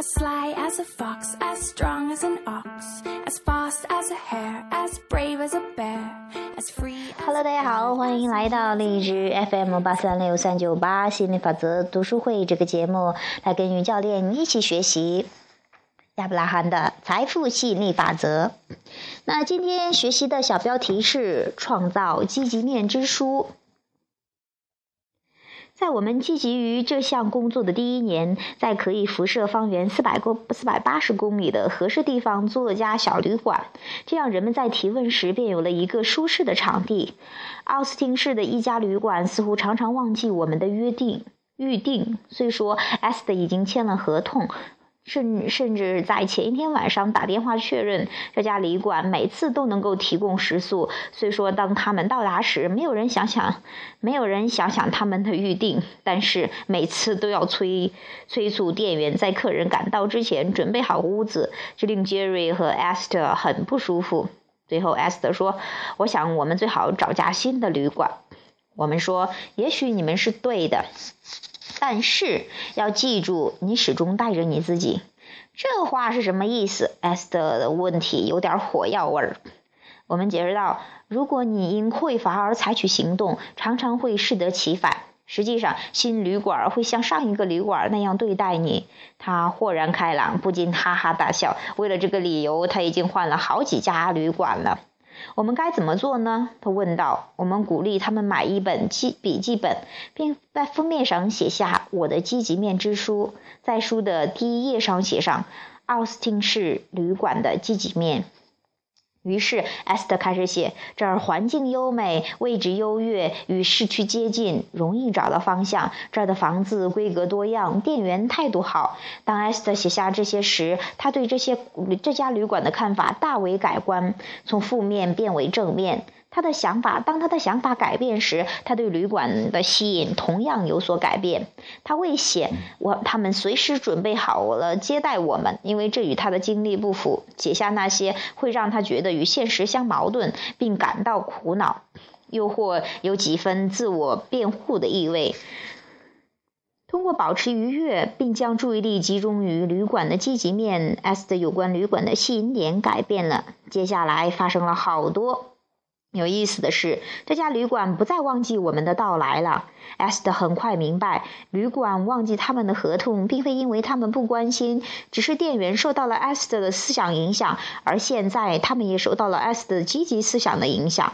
as sly as a fox, as strong as an ox, as fast as a hare, as brave as a bear, as free. Hello，大家好，欢迎来到荔枝 FM 八三六三九八心理法则读书会这个节目，来跟于教练一起学习亚伯拉罕的财富吸引力法则。那今天学习的小标题是创造积极面之书。在我们积极于这项工作的第一年，在可以辐射方圆四百公四百八十公里的合适地方租了家小旅馆，这样人们在提问时便有了一个舒适的场地。奥斯汀市的一家旅馆似乎常常忘记我们的约定预定，虽说 S 的已经签了合同。甚甚至在前一天晚上打电话确认，这家旅馆每次都能够提供食宿。虽说当他们到达时，没有人想想，没有人想想他们的预定，但是每次都要催催促店员在客人赶到之前准备好屋子，这令 Jerry 和 Esther 很不舒服。最后，Esther 说：“我想我们最好找家新的旅馆。”我们说：“也许你们是对的。”但是要记住，你始终带着你自己。这话是什么意思？S 的问题有点火药味儿。我们解释到，如果你因匮乏而采取行动，常常会适得其反。实际上，新旅馆会像上一个旅馆那样对待你。他豁然开朗，不禁哈哈大笑。为了这个理由，他已经换了好几家旅馆了。我们该怎么做呢？他问道。我们鼓励他们买一本记笔记本，并在封面上写下“我的积极面之书”。在书的第一页上写上“奥斯汀市旅馆的积极面”。于是，艾斯特开始写：这儿环境优美，位置优越，与市区接近，容易找到方向。这儿的房子规格多样，店员态度好。当艾斯特写下这些时，他对这些这家旅馆的看法大为改观，从负面变为正面。他的想法，当他的想法改变时，他对旅馆的吸引同样有所改变。他未写我，他们随时准备好了接待我们，因为这与他的经历不符。写下那些会让他觉得与现实相矛盾，并感到苦恼，又或有几分自我辩护的意味。通过保持愉悦，并将注意力集中于旅馆的积极面，S 的有关旅馆的吸引点改变了。接下来发生了好多。有意思的是，这家旅馆不再忘记我们的到来了。艾斯特很快明白，旅馆忘记他们的合同，并非因为他们不关心，只是店员受到了艾斯特的思想影响，而现在他们也受到了艾斯特积极思想的影响。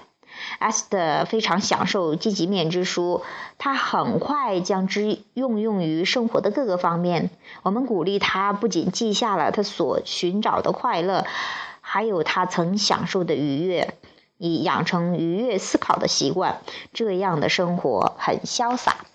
艾斯特非常享受积极面之书，他很快将之运用于生活的各个方面。我们鼓励他不仅记下了他所寻找的快乐，还有他曾享受的愉悦。以养成愉悦思考的习惯，这样的生活很潇洒。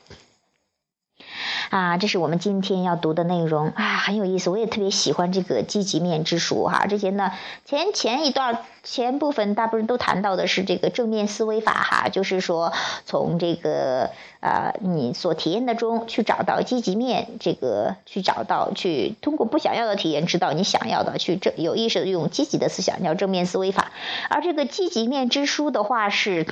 啊，这是我们今天要读的内容啊，很有意思。我也特别喜欢这个积极面之书哈。之前呢，前前一段前部分大部分都谈到的是这个正面思维法哈，就是说从这个呃你所体验的中去找到积极面，这个去找到去通过不想要的体验知道你想要的，去正有意识的用积极的思想叫正面思维法。而这个积极面之书的话是。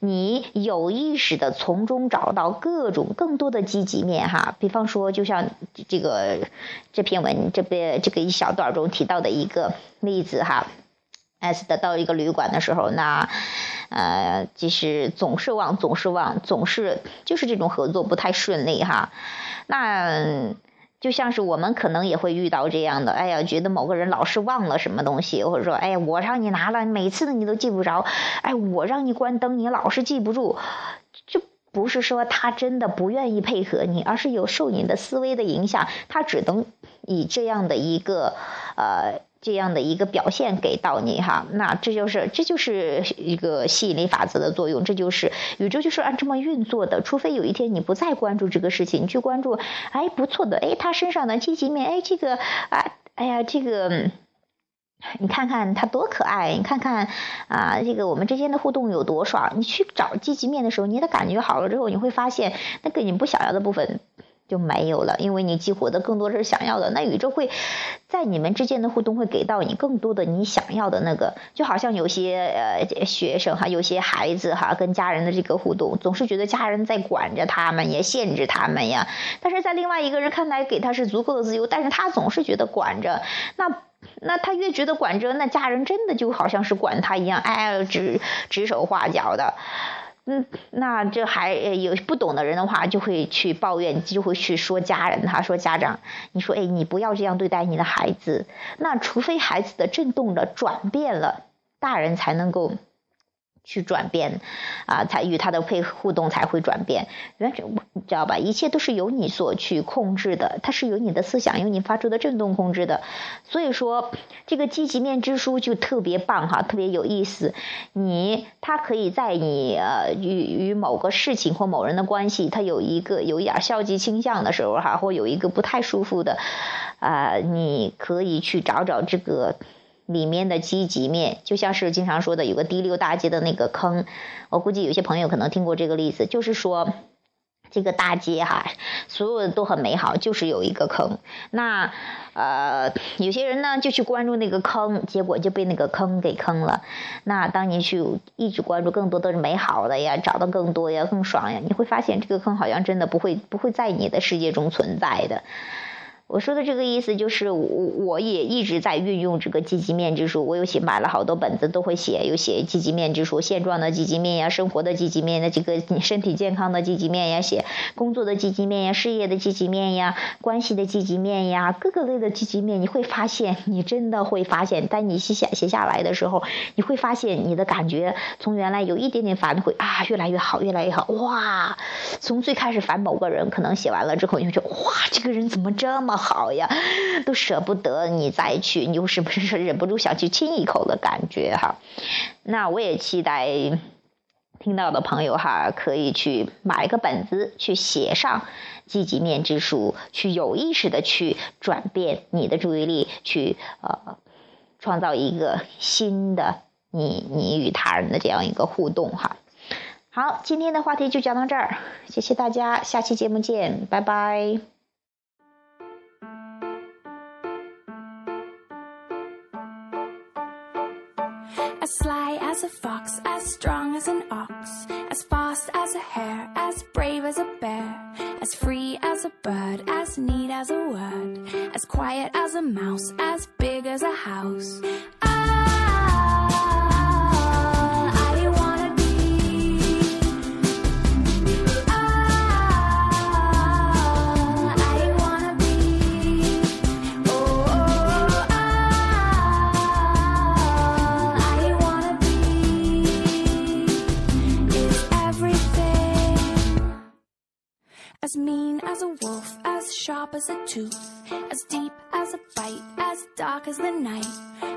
你有意识的从中找到各种更多的积极面哈，比方说，就像这个这篇文这边这个一小段中提到的一个例子哈，S 得到一个旅馆的时候，那呃，就是总是忘，总是忘，总是就是这种合作不太顺利哈，那。就像是我们可能也会遇到这样的，哎呀，觉得某个人老是忘了什么东西，或者说，哎，我让你拿了，每次你都记不着，哎，我让你关灯，你老是记不住，就不是说他真的不愿意配合你，而是有受你的思维的影响，他只能以这样的一个，呃。这样的一个表现给到你哈，那这就是这就是一个吸引力法则的作用，这就是宇宙就是按这么运作的。除非有一天你不再关注这个事情，你去关注，哎，不错的，哎，他身上的积极面，哎，这个啊，哎呀，这个，你看看他多可爱，你看看啊，这个我们之间的互动有多爽。你去找积极面的时候，你的感觉好了之后，你会发现那个你不想要的部分。就没有了，因为你激活的更多是想要的。那宇宙会在你们之间的互动会给到你更多的你想要的那个，就好像有些呃学生哈，有些孩子哈，跟家人的这个互动，总是觉得家人在管着他们，也限制他们呀。但是在另外一个人看来，给他是足够的自由，但是他总是觉得管着。那那他越觉得管着，那家人真的就好像是管他一样，哎，指指手画脚的。嗯，那这还有不懂的人的话，就会去抱怨，就会去说家人，他说家长，你说哎，你不要这样对待你的孩子。那除非孩子的震动的、转变了，大人才能够。去转变，啊，才与他的配互动才会转变。原你知道吧？一切都是由你所去控制的，它是由你的思想、由你发出的震动控制的。所以说，这个积极面之书就特别棒哈，特别有意思。你它可以在你呃与与某个事情或某人的关系，它有一个有一点消极倾向的时候哈，或有一个不太舒服的，啊，你可以去找找这个。里面的积极面，就像是经常说的有个第六大街的那个坑，我估计有些朋友可能听过这个例子，就是说这个大街哈，所有的都很美好，就是有一个坑。那呃，有些人呢就去关注那个坑，结果就被那个坑给坑了。那当你去一直关注更多的是美好的呀，找到更多呀，更爽呀，你会发现这个坑好像真的不会不会在你的世界中存在的。我说的这个意思就是，我我也一直在运用这个积极面之书。我有写买了好多本子，都会写，有写积极面之书，现状的积极面呀，生活的积极面的这个身体健康的积极面呀，写工作的积极面呀，事业的积极面呀，关系的积极面呀，各个类的积极面。你会发现，你真的会发现，当你写写下来的时候，你会发现你的感觉从原来有一点点烦，会啊越来越好，越来越好。哇，从最开始烦某个人，可能写完了之后，你就觉得哇，这个人怎么这么。好呀，都舍不得你再去，你又是不是忍不住想去亲一口的感觉哈？那我也期待听到的朋友哈，可以去买个本子，去写上积极面之书，去有意识的去转变你的注意力，去呃创造一个新的你你与他人的这样一个互动哈。好，今天的话题就讲到这儿，谢谢大家，下期节目见，拜拜。As sly as a fox, as strong as an ox, as fast as a hare, as brave as a bear, as free as a bird, as neat as a word, as quiet as a mouse, as big as a house. As deep as a bite, as dark as the night,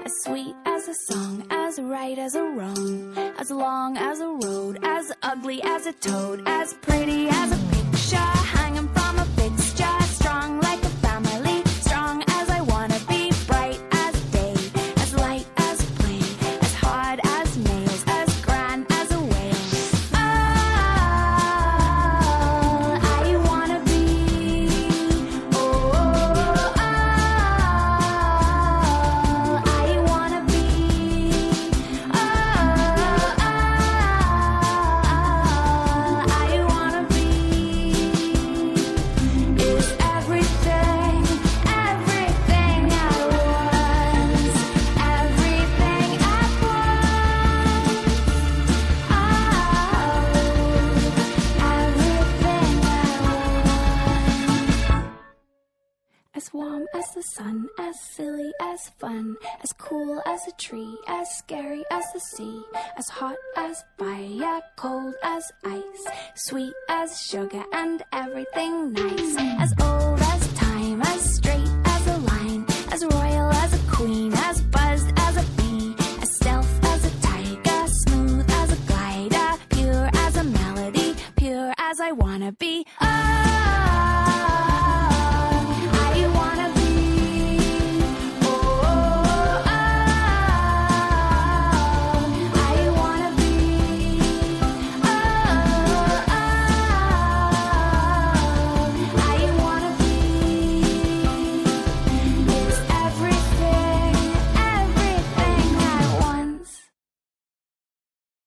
as sweet as a song, as right as a wrong, as long as a road, as ugly as a toad, as pretty as a picture As warm as the sun, as silly as fun, as cool as a tree, as scary as the sea, as hot as fire, cold as ice, sweet as sugar, and everything nice, as old